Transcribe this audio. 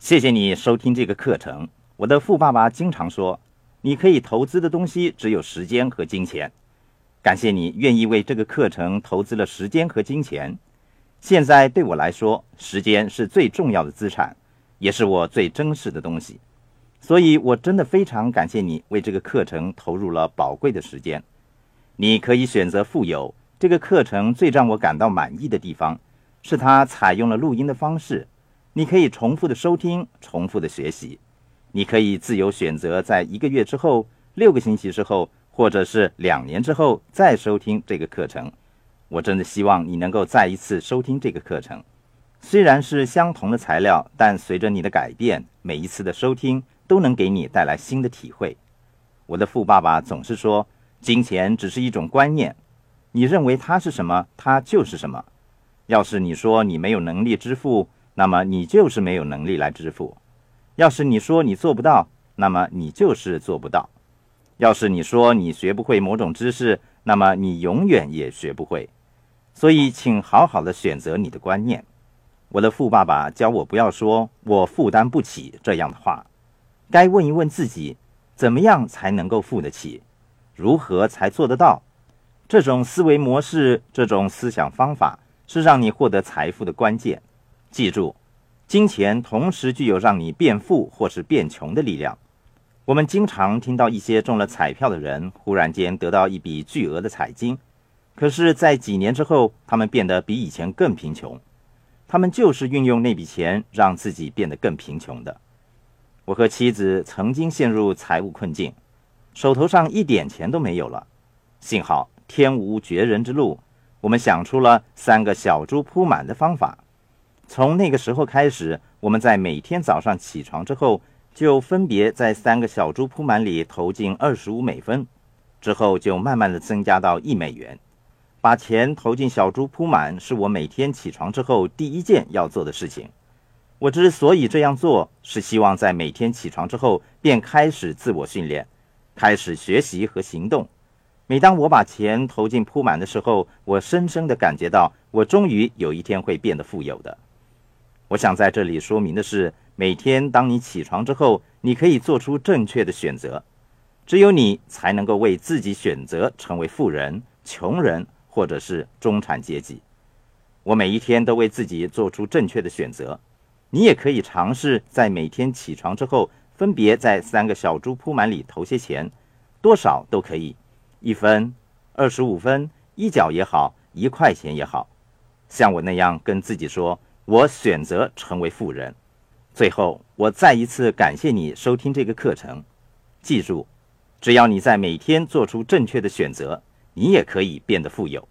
谢谢你收听这个课程。我的富爸爸经常说，你可以投资的东西只有时间和金钱。感谢你愿意为这个课程投资了时间和金钱。现在对我来说，时间是最重要的资产，也是我最珍视的东西。所以，我真的非常感谢你为这个课程投入了宝贵的时间。你可以选择富有。这个课程最让我感到满意的地方，是它采用了录音的方式。你可以重复的收听，重复的学习。你可以自由选择，在一个月之后、六个星期之后，或者是两年之后再收听这个课程。我真的希望你能够再一次收听这个课程。虽然是相同的材料，但随着你的改变，每一次的收听都能给你带来新的体会。我的富爸爸总是说，金钱只是一种观念，你认为它是什么，它就是什么。要是你说你没有能力支付，那么你就是没有能力来支付。要是你说你做不到，那么你就是做不到。要是你说你学不会某种知识，那么你永远也学不会。所以，请好好的选择你的观念。我的富爸爸教我不要说“我负担不起”这样的话，该问一问自己，怎么样才能够付得起？如何才做得到？这种思维模式，这种思想方法，是让你获得财富的关键。记住，金钱同时具有让你变富或是变穷的力量。我们经常听到一些中了彩票的人忽然间得到一笔巨额的彩金，可是，在几年之后，他们变得比以前更贫穷。他们就是运用那笔钱让自己变得更贫穷的。我和妻子曾经陷入财务困境，手头上一点钱都没有了。幸好天无绝人之路，我们想出了三个小猪铺满的方法。从那个时候开始，我们在每天早上起床之后，就分别在三个小猪铺满里投进二十五美分，之后就慢慢的增加到一美元。把钱投进小猪铺满是我每天起床之后第一件要做的事情。我之所以这样做，是希望在每天起床之后便开始自我训练，开始学习和行动。每当我把钱投进铺满的时候，我深深的感觉到，我终于有一天会变得富有的。我想在这里说明的是，每天当你起床之后，你可以做出正确的选择。只有你才能够为自己选择成为富人、穷人，或者是中产阶级。我每一天都为自己做出正确的选择。你也可以尝试在每天起床之后，分别在三个小猪铺满里投些钱，多少都可以，一分、二十五分、一角也好，一块钱也好。像我那样跟自己说。我选择成为富人。最后，我再一次感谢你收听这个课程。记住，只要你在每天做出正确的选择，你也可以变得富有。